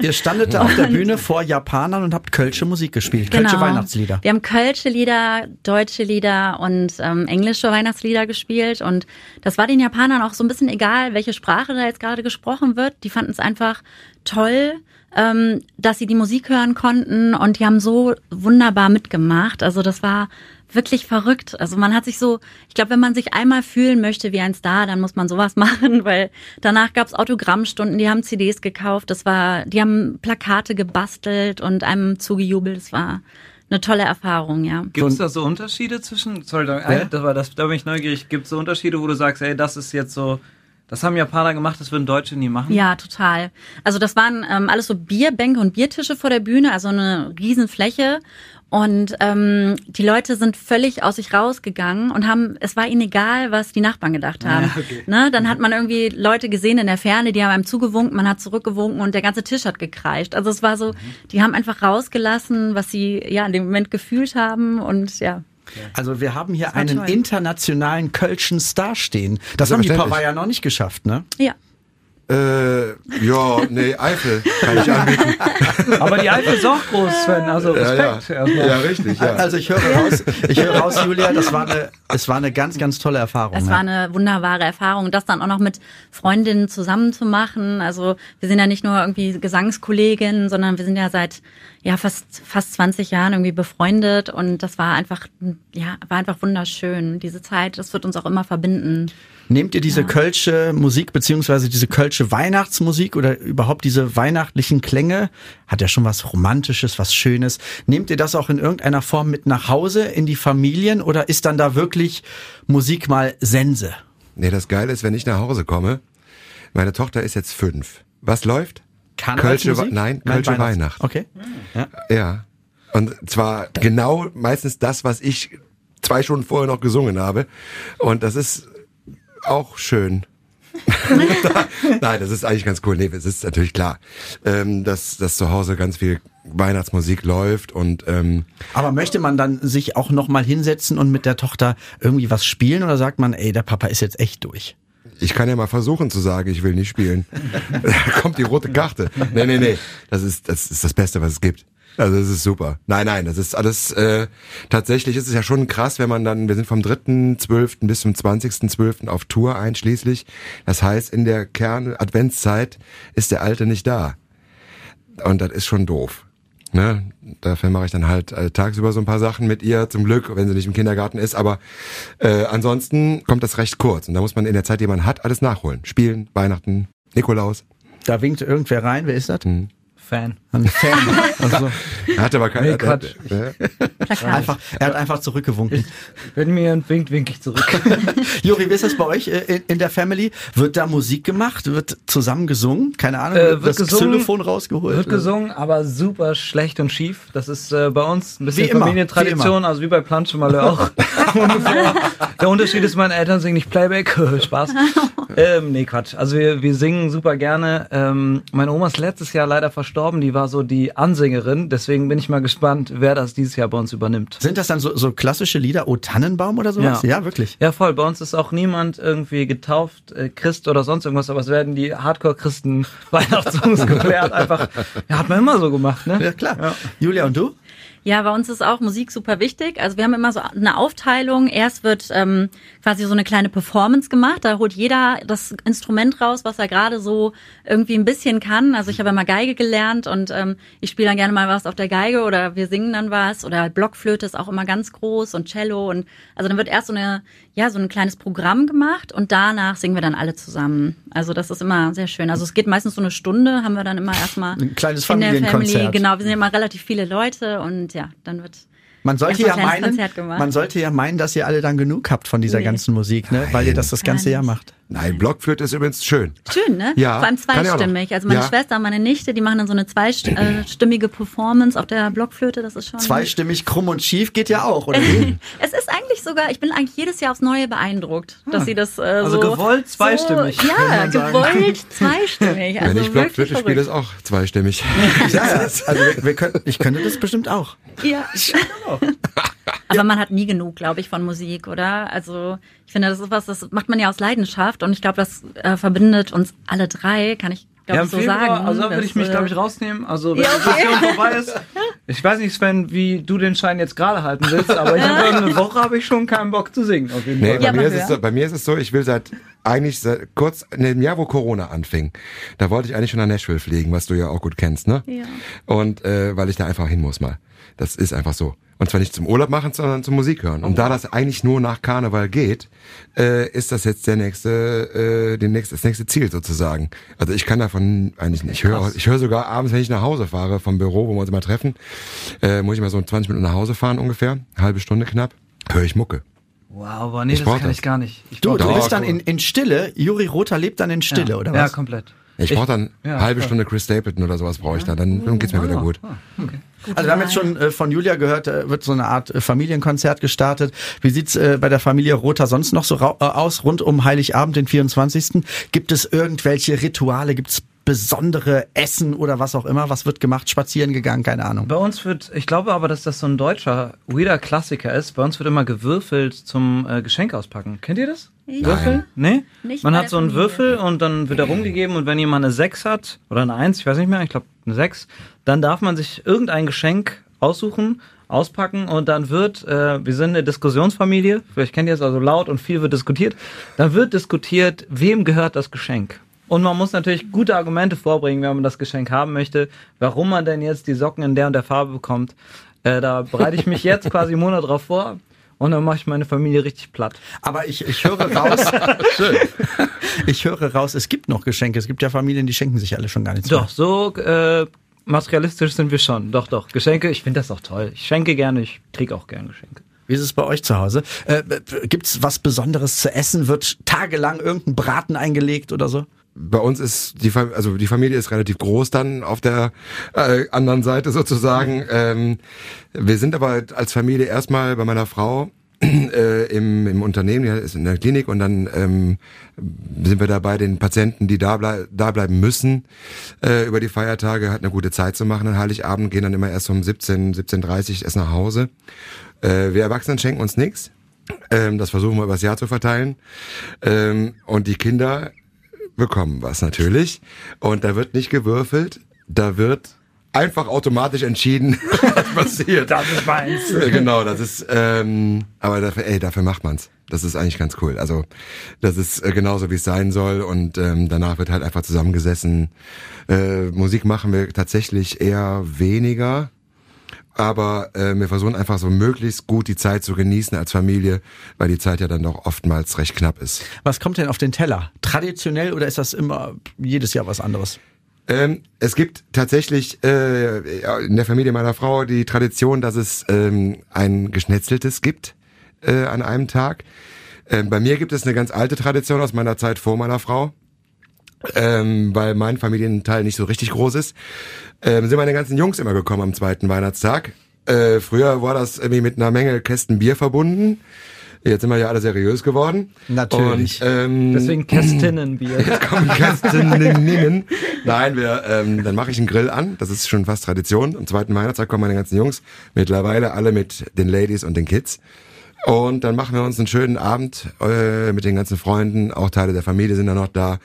S2: Ihr standet da auf der Bühne vor Japanern und habt Kölsche Musik gespielt, Kölsche Weihnachtslieder.
S7: Genau. Wir haben Kölsche Lieder, deutsche Lieder und ähm, englische Weihnachtslieder gespielt. Und das war den Japanern auch so ein bisschen egal, welche Sprache da jetzt gerade gesprochen wird. Die fanden es einfach toll, ähm, dass sie die Musik hören konnten und die haben so wunderbar mitgemacht. Also das war wirklich verrückt. Also man hat sich so, ich glaube, wenn man sich einmal fühlen möchte wie ein Star, dann muss man sowas machen, weil danach gab's Autogrammstunden, die haben CDs gekauft, das war, die haben Plakate gebastelt und einem zugejubelt. Das war eine tolle Erfahrung, ja.
S3: Gibt es da so Unterschiede zwischen, sorry, da,
S2: Ja?
S3: das war das, da bin ich neugierig, gibt es so Unterschiede, wo du sagst, ey, das ist jetzt so, das haben Japaner gemacht, das würden Deutsche nie machen?
S7: Ja, total. Also das waren ähm, alles so Bierbänke und Biertische vor der Bühne, also eine Riesenfläche. Und ähm, die Leute sind völlig aus sich rausgegangen und haben, es war ihnen egal, was die Nachbarn gedacht haben.
S3: Ja, okay.
S7: ne? Dann hat man irgendwie Leute gesehen in der Ferne, die haben einem zugewunken, man hat zurückgewunken und der ganze Tisch hat gekreischt. Also es war so, die haben einfach rausgelassen, was sie ja in dem Moment gefühlt haben und ja.
S2: Also wir haben hier einen
S7: toll.
S2: internationalen Kölschen Star stehen. Das haben die. Pavaya noch nicht geschafft, ne?
S7: Ja.
S4: Äh, ja, nee, Eifel kann ich anbieten.
S3: Aber die Eifel ist auch groß, Sven, also
S4: Ja, ja.
S3: Respekt erstmal.
S4: ja, richtig, ja.
S2: Also ich höre raus, ich höre raus, Julia, das war eine, es war eine ganz, ganz tolle Erfahrung.
S7: Es
S2: ja.
S7: war eine wunderbare Erfahrung, das dann auch noch mit Freundinnen zusammen zu machen. Also wir sind ja nicht nur irgendwie Gesangskolleginnen, sondern wir sind ja seit ja fast fast 20 Jahren irgendwie befreundet und das war einfach ja war einfach wunderschön. Diese Zeit, das wird uns auch immer verbinden.
S2: Nehmt ihr diese Kölsche Musik beziehungsweise diese Kölsche Weihnachtsmusik oder überhaupt diese weihnachtlichen Klänge, hat ja schon was Romantisches, was Schönes. Nehmt ihr das auch in irgendeiner Form mit nach Hause in die Familien oder ist dann da wirklich Musik mal Sense?
S4: Nee, das Geile ist, wenn ich nach Hause komme, meine Tochter ist jetzt fünf. Was läuft? Kölsche, Wa- nein, Kölsche Weihnacht.
S2: Okay.
S4: Ja. Und zwar genau meistens das, was ich zwei Stunden vorher noch gesungen habe. Und das ist auch schön. Nein, das ist eigentlich ganz cool. Nee, es ist natürlich klar, ähm, dass, dass zu Hause ganz viel Weihnachtsmusik läuft und ähm,
S2: Aber möchte man dann sich auch noch mal hinsetzen und mit der Tochter irgendwie was spielen oder sagt man, ey, der Papa ist jetzt echt durch?
S4: ich kann ja mal versuchen zu sagen, ich will nicht spielen. da kommt die rote Karte. Nee, nee, nee. Das ist, das ist das Beste, was es gibt. Also das ist super. Nein, nein, das ist alles, äh, tatsächlich ist es ja schon krass, wenn man dann, wir sind vom 3.12. bis zum 20.12. auf Tour einschließlich. Das heißt, in der Kern-Adventszeit ist der Alte nicht da. Und das ist schon doof. Ne? Dafür mache ich dann halt äh, tagsüber so ein paar Sachen mit ihr, zum Glück, wenn sie nicht im Kindergarten ist. Aber äh, ansonsten kommt das recht kurz. Und da muss man in der Zeit, die man hat, alles nachholen. Spielen, Weihnachten, Nikolaus.
S2: Da winkt irgendwer rein, wer ist das?
S3: Fan.
S2: Ein Fan. Also,
S4: Er hatte aber keine.
S3: Nee, Quatsch.
S4: Äh,
S2: einfach, er hat einfach zurückgewunken.
S3: Wenn mir jemand winkt, wink ich zurück.
S2: Juri, wie ist das bei euch äh, in, in der Family? Wird da Musik gemacht? Wird zusammen gesungen? Keine Ahnung,
S3: Äh, wird
S2: das
S3: gesungen,
S2: Xylophon rausgeholt?
S3: Wird gesungen, aber super schlecht und schief. Das ist äh, bei uns ein bisschen
S2: Wie
S3: Familientradition,
S2: immer.
S3: also wie bei Planche Malheur auch. Der Unterschied ist, meine Eltern singen nicht Playback. Spaß. Ähm, nee, Quatsch. Also wir, wir singen super gerne. Ähm, meine Oma ist letztes Jahr leider verstorben. Die war so die Ansängerin. Deswegen bin ich mal gespannt, wer das dieses Jahr bei uns übernimmt.
S2: Sind das dann so, so klassische Lieder, O Tannenbaum oder sowas? Ja, wirklich.
S3: Ja, voll. Bei uns ist auch niemand irgendwie getauft, äh, Christ oder sonst irgendwas, aber es werden die Hardcore-Christen Weihnachtssongs geklärt. Einfach, ja, hat man immer so gemacht, ne?
S2: Ja, klar. Julia, und du?
S7: Ja, bei uns ist auch Musik super wichtig. Also wir haben immer so eine Aufteilung. Erst wird ähm, quasi so eine kleine Performance gemacht. Da holt jeder das Instrument raus, was er gerade so irgendwie ein bisschen kann. Also ich habe immer Geige gelernt und ähm, ich spiele dann gerne mal was auf der Geige oder wir singen dann was oder Blockflöte ist auch immer ganz groß und Cello und also dann wird erst so eine ja so ein kleines Programm gemacht und danach singen wir dann alle zusammen. Also das ist immer sehr schön. Also es geht meistens so eine Stunde, haben wir dann immer erstmal
S2: Ein kleines
S7: in der
S2: Familienkonzert.
S7: Family. Genau, wir sind immer relativ viele Leute und ja, dann wird
S2: Man sollte, ja meinen, man sollte ja meinen, dass ihr alle dann genug habt von dieser
S7: Nee.
S2: ganzen Musik, ne? Weil ihr das das ganze Jahr macht.
S4: Nein, Blockflöte ist übrigens schön.
S7: Schön, ne?
S4: Ja,
S7: Vor allem
S4: ich auch
S7: zweistimmig. Also meine
S4: Ja.
S7: Schwester und meine Nichte, die machen dann so eine zweistimmige Performance auf der Blockflöte. Das ist schon.
S2: Zweistimmig krumm und schief geht ja auch, oder? wie?
S7: Es ist eigentlich sogar, ich bin eigentlich jedes Jahr aufs Neue beeindruckt, dass sie das äh,
S3: Also
S7: so,
S3: gewollt zweistimmig,
S7: So, ja, gewollt zweistimmig. Also
S4: Wenn ich Blockflöte spiele, ist auch zweistimmig.
S2: ja. Also wir, wir können, ich könnte das bestimmt auch.
S7: Ja. Aber man hat nie genug, glaube ich, von Musik, oder? Also ich finde, das ist was, das macht man ja aus Leidenschaft und ich glaube, das äh, verbindet uns alle drei, kann ich, glaube
S3: Ja,
S7: so
S3: Februar,
S7: sagen.
S3: also da würde ich mich,
S7: äh,
S3: glaube ich, rausnehmen. Also wenn
S7: Ja,
S3: die
S7: okay.
S3: Session vorbei ist. Ich weiß nicht, Sven, wie du den Schein jetzt gerade halten willst, aber ich habe eine Woche habe ich schon keinen Bock zu singen. Auf jeden
S4: Nee,
S3: Fall.
S4: bei,
S7: Ja,
S4: mir ist es so, bei mir ist es so, ich will seit eigentlich seit kurz in dem Jahr, wo Corona anfing, da wollte ich eigentlich schon nach Nashville fliegen, was du ja auch gut kennst, ne?
S7: Ja.
S4: Und äh, weil ich da einfach hin muss mal. Das ist einfach so. Und zwar nicht zum Urlaub machen, sondern zum Musik hören. Und da das eigentlich nur nach Karneval geht, äh, ist das jetzt der nächste, äh, den nächste, das nächste Ziel sozusagen. Also ich kann davon eigentlich nicht. Ich höre ich höre sogar abends, wenn ich nach Hause fahre vom Büro, wo wir uns immer treffen, äh, muss ich mal so 20 Minuten nach Hause fahren ungefähr, halbe Stunde knapp, höre ich Mucke.
S3: Wow, aber nee,
S4: Ich
S3: das kann
S4: das.
S3: ich gar nicht. Ich
S2: Du, du bist dann in, in Stille. Juri Rother lebt dann in Stille,
S3: ja.
S2: oder
S3: Ja,
S2: was?
S3: komplett.
S4: Ich, brauche dann
S3: ja,
S4: halbe
S3: voll.
S4: Stunde Chris Stapleton oder sowas brauche ich dann, dann, dann geht's mir wieder gut.
S2: Also wir haben jetzt schon äh, von Julia gehört, äh, wird so eine Art äh, Familienkonzert gestartet. Wie sieht's äh, bei der Familie Rother sonst noch so äh, aus rund um Heiligabend, den 24.? Gibt es irgendwelche Rituale? Gibt's besondere Essen oder was auch immer? Was wird gemacht? Spazieren gegangen? Keine Ahnung.
S3: Bei uns wird, ich glaube aber, dass das so ein deutscher, weirder Klassiker ist. Bei uns wird immer gewürfelt zum äh, Geschenk auspacken. Kennt ihr das? Würfel? Nee?
S7: Nicht
S3: Man hat so einen. Würfel und dann wird er rumgegeben und wenn jemand eine 6 hat oder eine 1, ich weiß nicht mehr, ich glaube eine 6, dann darf man sich irgendein Geschenk aussuchen, auspacken und dann wird, äh, wir sind eine Diskussionsfamilie, vielleicht kennt ihr es also laut und viel wird diskutiert, dann wird diskutiert, wem gehört das Geschenk. Und man muss natürlich gute Argumente vorbringen, wenn man das Geschenk haben möchte, warum man denn jetzt die Socken in der und der Farbe bekommt. Äh, da bereite ich mich jetzt quasi einen Monat drauf vor und dann mache ich meine Familie richtig platt.
S2: Aber ich, ich höre raus. ich höre raus, es gibt noch Geschenke. Es gibt ja Familien, die schenken sich alle schon gar nichts
S3: Doch, so äh, materialistisch sind wir schon. Doch, doch. Geschenke, ich finde das auch toll. Ich schenke gerne, ich kriege auch gerne Geschenke.
S2: Wie ist es bei euch zu Hause? Äh, gibt's was Besonderes zu essen? Wird tagelang irgendein Braten eingelegt oder so?
S4: Bei uns ist die, Fam- also die Familie ist relativ groß dann auf der äh, anderen Seite sozusagen. Ähm, wir sind aber als Familie erstmal bei meiner Frau äh, im, im Unternehmen, die ist in der Klinik und dann ähm, sind wir dabei, den Patienten, die da, blei da bleiben müssen, äh, über die Feiertage halt eine gute Zeit zu machen. An Heiligabend gehen dann immer erst um 17, 17.30 erst nach Hause. Äh, wir Erwachsenen schenken uns nichts. Ähm, das versuchen wir übers Jahr zu verteilen. Ähm, und die Kinder bekommen was natürlich. Und da wird nicht gewürfelt, da wird einfach automatisch entschieden, was passiert. Das ist meins. Genau, das ist, ähm, aber dafür, ey, dafür macht man's. Das ist eigentlich ganz cool. Also das ist äh, genauso, wie es sein soll. Und ähm, danach wird halt einfach zusammengesessen. Äh, Musik machen wir tatsächlich eher weniger. Aber äh, wir versuchen einfach so möglichst gut die Zeit zu genießen als Familie, weil die Zeit ja dann doch oftmals recht knapp ist.
S2: Was kommt denn auf den Teller? Traditionell oder ist das immer jedes Jahr was anderes?
S4: Ähm, es gibt tatsächlich äh, in der Familie meiner Frau die Tradition, dass es ähm, ein Geschnetzeltes gibt äh, an einem Tag. Ähm, bei mir gibt es eine ganz alte Tradition aus meiner Zeit vor meiner Frau, ähm, weil mein Familienteil nicht so richtig groß ist. Ähm, sind meine ganzen Jungs immer gekommen am zweiten Weihnachtstag. Äh, früher war das irgendwie mit einer Menge Kästen Bier verbunden. Jetzt sind wir ja alle seriös geworden.
S2: Natürlich.
S4: Und, ähm,
S3: Deswegen Kästinnenbier.
S4: Jetzt kommen Kästinnen. Nein, wir, ähm, dann mache ich einen Grill an. Das ist schon fast Tradition. Am zweiten Weihnachtstag kommen meine ganzen Jungs. Mittlerweile alle mit den Ladies und den Kids. Und dann machen wir uns einen schönen Abend äh, mit den ganzen Freunden. Auch Teile der Familie sind da noch da.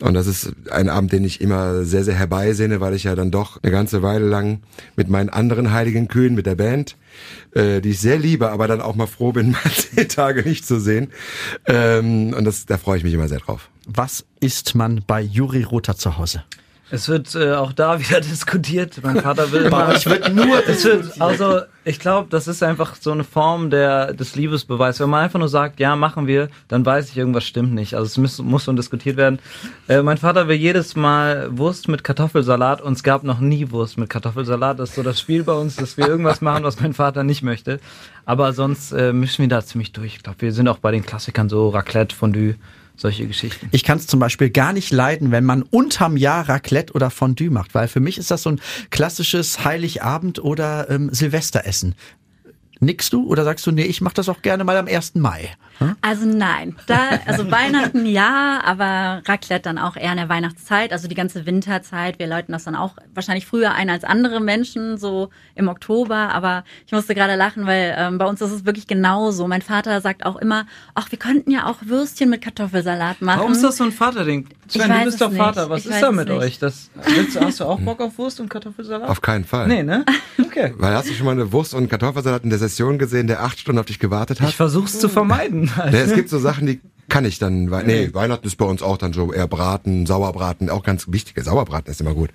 S4: Und das ist ein Abend, den ich immer sehr, sehr herbeisehne, weil ich ja dann doch eine ganze Weile lang mit meinen anderen heiligen Kühen, mit der Band, äh, die ich sehr liebe, aber dann auch mal froh bin, mal zehn Tage nicht zu sehen. Ähm, und das, da freue ich mich immer sehr drauf.
S2: Was isst man bei Juri Rother zu Hause?
S3: Es wird äh, auch da wieder diskutiert. Mein Vater will immer.
S2: euch wird nur
S3: es wird, also ich glaube, das ist einfach so eine Form der des Liebesbeweis. Wenn man einfach nur sagt, ja, machen wir, dann weiß ich, irgendwas stimmt nicht. Also es muss, muss schon diskutiert werden. Äh, mein Vater will jedes Mal Wurst mit Kartoffelsalat und es gab noch nie Wurst mit Kartoffelsalat. Das ist so das Spiel bei uns, dass wir irgendwas machen, was mein Vater nicht möchte. Aber sonst äh, mischen wir da ziemlich durch. Ich glaube, wir sind auch bei den Klassikern so Raclette, Fondue, solche Geschichten.
S2: Ich kann es zum Beispiel gar nicht leiden, wenn man unterm Jahr Raclette oder Fondue macht, weil für mich ist das so ein klassisches Heiligabend oder ähm, Silvesteressen. Nickst du oder sagst du, nee, ich mache das auch gerne mal am 1. Mai? Hm?
S7: Also nein, da, also Weihnachten ja, aber Raclette dann auch eher in der Weihnachtszeit, also die ganze Winterzeit. Wir läuten das dann auch wahrscheinlich früher ein als andere Menschen, so im Oktober. Aber ich musste gerade lachen, weil ähm, bei uns ist es wirklich genauso. Mein Vater sagt auch immer, ach, wir könnten ja auch Würstchen mit Kartoffelsalat machen.
S3: Warum ist das so ein Vaterding? Sven,
S7: weiß
S3: du bist doch Vater. Was
S7: Ich
S3: ist da mit
S7: nicht.
S3: euch? Das, willst, hast du auch Bock auf Wurst und Kartoffelsalat?
S4: Auf keinen Fall.
S3: Nee, ne? Okay.
S4: Weil hast du schon mal eine Wurst und Kartoffelsalat in der Session gesehen, der acht Stunden auf dich gewartet hat?
S3: Ich versuch's zu vermeiden.
S4: Ja, es gibt so Sachen, die kann ich dann, weil, nee, Weihnachten ist bei uns auch dann so eher Braten, Sauerbraten, auch ganz wichtige. Sauerbraten ist immer gut.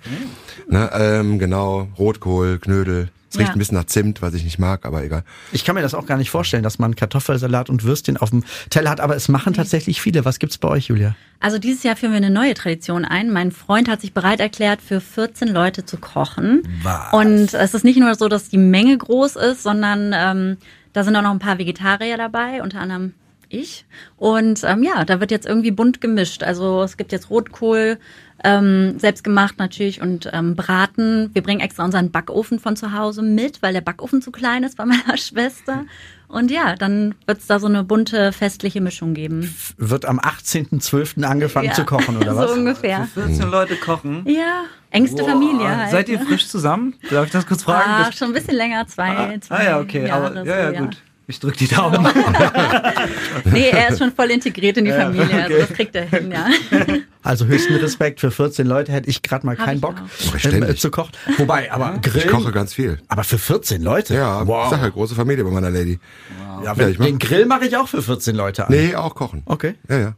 S4: Ne, ähm, genau, Rotkohl, Knödel. Es riecht
S7: Ja.
S4: ein bisschen nach Zimt, was ich nicht mag, aber egal.
S2: Ich kann mir das auch gar nicht vorstellen, dass man Kartoffelsalat und Würstchen auf dem Teller hat, aber es machen tatsächlich viele. Was gibt's bei euch, Julia?
S7: Also dieses Jahr führen wir eine neue Tradition ein. Mein Freund hat sich bereit erklärt, für 14 Leute zu kochen.
S2: Was?
S7: Und es ist nicht nur so, dass die Menge groß ist, sondern ähm, da sind auch noch ein paar Vegetarier dabei, unter anderem ich. Und ähm, ja, da wird jetzt irgendwie bunt gemischt. Also es gibt jetzt Rotkohl, ähm, selbstgemacht natürlich und ähm, Braten. Wir bringen extra unseren Backofen von zu Hause mit, weil der Backofen zu klein ist bei meiner Schwester. Und ja, dann wird's da so eine bunte festliche Mischung geben.
S2: Wird am 18.12. angefangen
S7: Ja,
S2: zu kochen, oder was?
S7: So ungefähr.
S3: 14 Leute kochen.
S7: Ja, engste
S3: Boah.
S7: Familie halt.
S3: Seid ihr frisch zusammen? Darf ich das kurz fragen?
S7: Ah,
S3: Das-
S7: schon ein bisschen länger, zwei, zwei
S3: ah ja, okay.
S7: Jahre.
S3: aber, ja, ja,
S7: so,
S3: gut. Ich drück die Daumen.
S7: Nee, er ist schon voll integriert in die Familie, also das kriegt er hin, ja.
S2: Also höchsten Respekt für 14 Leute hätte ich gerade mal
S7: Hab
S2: keinen
S7: ich
S2: Bock
S7: auch.
S4: Ach, ständig.
S2: äh, zu kochen. Wobei, aber
S4: Ich
S2: Grillen,
S4: koche ganz viel.
S2: aber für 14 Leute?
S4: Ja,
S2: wow.
S4: ich sag halt, große Familie bei meiner Lady.
S2: ja,
S4: Ja,
S2: wenn,
S4: ich mach-
S2: den Grill mache ich auch für 14 Leute an.
S4: Nee, auch kochen.
S2: Okay.
S4: Ja, ja.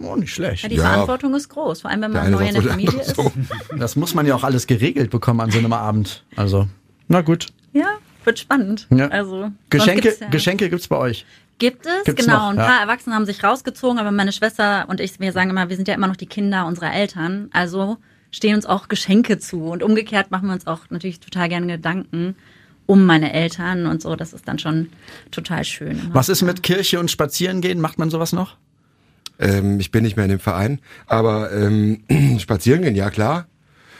S2: Oh, nicht schlecht.
S7: ja die
S4: Ja.
S7: Verantwortung ist groß, vor allem wenn man
S4: eine
S7: neu in der Familie ist.
S4: so.
S2: Das muss man ja auch alles geregelt bekommen an so einem Abend. Also, na gut.
S7: Ja, wird spannend.
S2: Ja.
S7: Also
S2: Geschenke,
S7: gibt's ja,
S2: Geschenke gibt's bei euch.
S7: Gibt es,
S2: Gibt's
S7: genau.
S2: noch,
S7: ein
S2: ja.
S7: paar Erwachsene haben sich rausgezogen, aber meine Schwester und ich, wir sagen immer, wir sind ja immer noch die Kinder unserer Eltern. Also stehen uns auch Geschenke zu. Und umgekehrt machen wir uns auch natürlich total gerne Gedanken um meine Eltern und so. Das ist dann schon total schön. immer.
S2: Was ist mit Kirche und Spazierengehen? Macht man sowas noch?
S4: Ähm, ich bin nicht mehr in dem Verein, aber ähm, spazieren gehen, ja klar.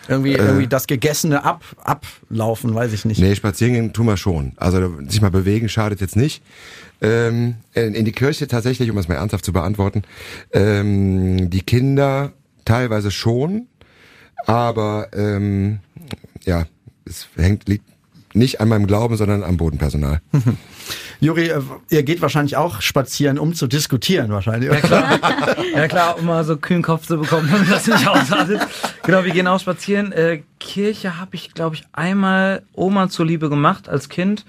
S2: Irgendwie, irgendwie das Gegessene ab, ablaufen, weiß ich nicht.
S4: Nee, spazieren gehen tun wir schon. Also sich mal bewegen schadet jetzt nicht. Ähm, in, in die Kirche tatsächlich, um es mal ernsthaft zu beantworten, ähm, die Kinder teilweise schon, aber ähm, ja, es hängt liegt nicht an meinem Glauben, sondern am Bodenpersonal.
S2: Juri, äh, ihr geht wahrscheinlich auch spazieren, um zu diskutieren wahrscheinlich.
S3: Ja klar, um mal so kühlen Kopf zu bekommen, damit das nicht ausartet. Genau, wir gehen auch spazieren. Äh, Kirche habe ich, glaube ich, einmal Oma zuliebe gemacht als Kind.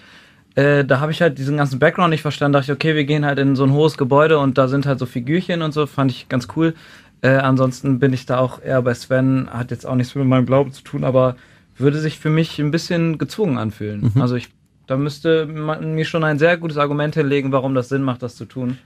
S3: Äh, da habe ich halt diesen ganzen Background nicht verstanden. dachte ich, okay, wir gehen halt in so ein hohes Gebäude und da sind halt so Figürchen und so. Fand ich ganz cool. Äh, ansonsten bin ich da auch eher bei Sven. Hat jetzt auch nichts mit meinem Glauben zu tun, aber würde sich für mich ein bisschen gezwungen anfühlen. Also ich, da müsste man mir schon ein sehr gutes Argument hinlegen, warum das Sinn macht, das zu tun.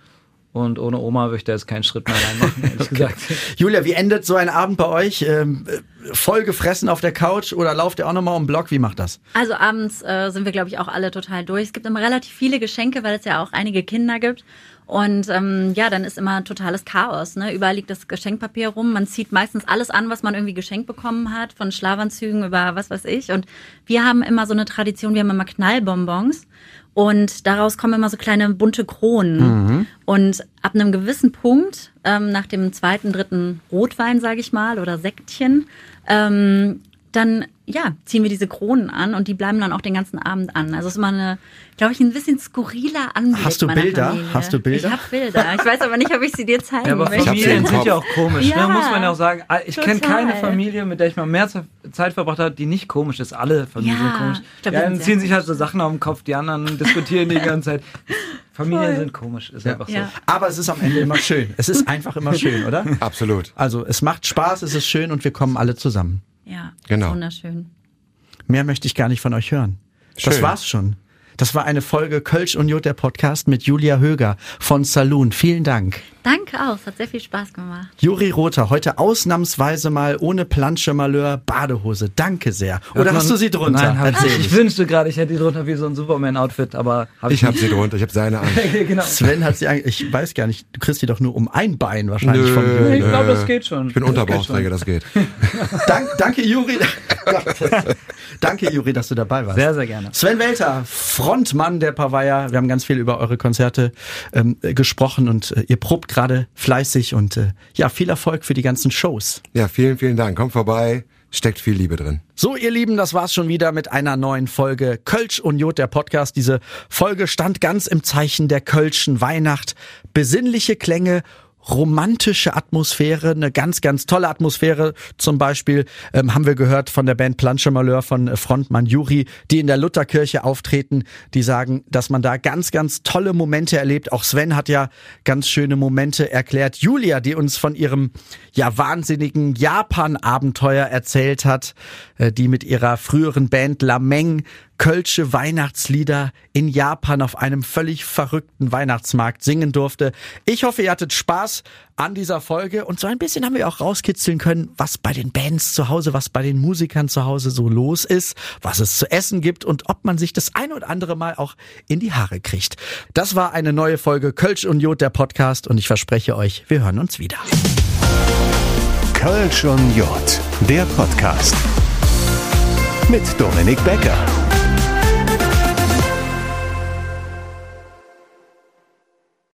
S3: Und ohne Oma würde ich da jetzt keinen Schritt mehr reinmachen, ehrlich gesagt.
S2: Julia, wie endet so ein Abend bei euch? Ähm, äh, voll gefressen auf der Couch oder lauft ihr auch nochmal um den Block? Wie macht das?
S7: Also abends äh, sind wir, glaube ich, auch alle total durch. Es gibt immer relativ viele Geschenke, weil es ja auch einige Kinder gibt. Und ähm, ja, dann ist immer totales Chaos. Ne? Überall liegt das Geschenkpapier rum. Man zieht meistens alles an, was man irgendwie geschenkt bekommen hat, von Schlafanzügen über was weiß ich. Und wir haben immer so eine Tradition, wir haben immer Knallbonbons. Und daraus kommen immer so kleine bunte Kronen.
S2: Mhm.
S7: Und ab einem gewissen Punkt, ähm, nach dem zweiten, dritten Rotwein, sage ich mal, oder Sektchen, ähm, dann ja, ziehen wir diese Kronen an und die bleiben dann auch den ganzen Abend an. Also es ist immer eine, glaube ich, ein bisschen skurriler Anblick.
S2: Hast du Bilder?
S7: Familie.
S2: Hast du Bilder?
S7: Ich habe Bilder. Ich weiß aber nicht, ob ich sie dir zeigen
S3: Ja, aber
S7: möchte.
S3: Familien sind ja auch komisch,
S7: Ja,
S3: ne? muss man ja auch sagen. Ah, Ich kenne keine Familie, mit der ich mal mehr Ze- Zeit verbracht habe, die nicht komisch ist. Alle Familien
S7: Ja,
S3: sind komisch.
S7: glaub,
S3: ja,
S7: die
S3: dann
S7: sind
S3: ziehen sich halt so Sachen auf den Kopf, die anderen diskutieren die ganze Zeit. Familien sind komisch, ist einfach so.
S7: Ja.
S2: Aber es ist am Ende immer schön. Es ist einfach immer schön, oder?
S4: Absolut.
S2: Also es macht Spaß, es ist schön und wir kommen alle zusammen.
S7: Ja,
S4: Genau.
S7: wunderschön.
S2: Mehr möchte ich gar nicht von euch hören. Das
S4: Schön.
S2: war's schon. Das war eine Folge Kölsch und Jod, der Podcast mit Julia Höger von Saloon. Vielen Dank.
S7: Danke auch, es hat sehr viel Spaß gemacht.
S2: Juri Rother, heute ausnahmsweise mal ohne Plansche Malheur Badehose. Danke sehr. Oder
S3: Hört
S2: hast
S3: man-
S2: du sie drunter?
S3: Nein, hab ich. Ich wünschte gerade, ich hätte die drunter wie so ein Superman-Outfit, aber hab
S4: Ich habe sie drunter, ich habe seine an.
S3: genau.
S2: Sven hat sie eigentlich, ich weiß gar nicht, du kriegst sie doch nur um ein Bein wahrscheinlich
S4: Nö.
S2: von Juri.
S3: Ich glaube, das geht schon.
S4: Ich bin Unterbauchträger, das geht.
S2: Dank, danke Juri. danke Juri, dass du dabei warst.
S3: Sehr, sehr gerne.
S2: Sven Welter, Frontmann der Pavaya. Wir haben ganz viel über eure Konzerte ähm, äh, gesprochen und äh, ihr probt gerade fleißig und äh, ja, viel Erfolg für die ganzen Shows.
S4: Ja, vielen, vielen Dank. Kommt vorbei, steckt viel Liebe drin.
S2: So, ihr Lieben, das war's schon wieder mit einer neuen Folge Kölsch und Jod, der Podcast. Diese Folge stand ganz im Zeichen der Kölschen Weihnacht. Besinnliche Klänge, romantische Atmosphäre, eine ganz, ganz tolle Atmosphäre. Zum Beispiel ähm, haben wir gehört von der Band Planche Malheur von äh, Frontmann Juri, die in der Lutherkirche auftreten. Die sagen, dass man da ganz, ganz tolle Momente erlebt. Auch Sven hat ja ganz schöne Momente erklärt. Julia, die uns von ihrem ja wahnsinnigen Japan-Abenteuer erzählt hat, äh, die mit ihrer früheren Band Lameng Kölsche Weihnachtslieder in Japan auf einem völlig verrückten Weihnachtsmarkt singen durfte. Ich hoffe, ihr hattet Spaß an dieser Folge und so ein bisschen haben wir auch rauskitzeln können, was bei den Bands zu Hause, was bei den Musikern zu Hause so los ist, was es zu essen gibt und ob man sich das ein oder andere Mal auch in die Haare kriegt. Das war eine neue Folge Kölsch und Jod, der Podcast und ich verspreche euch, wir hören uns wieder.
S1: Kölsch und Jod, der Podcast. Mit Dominik Becker.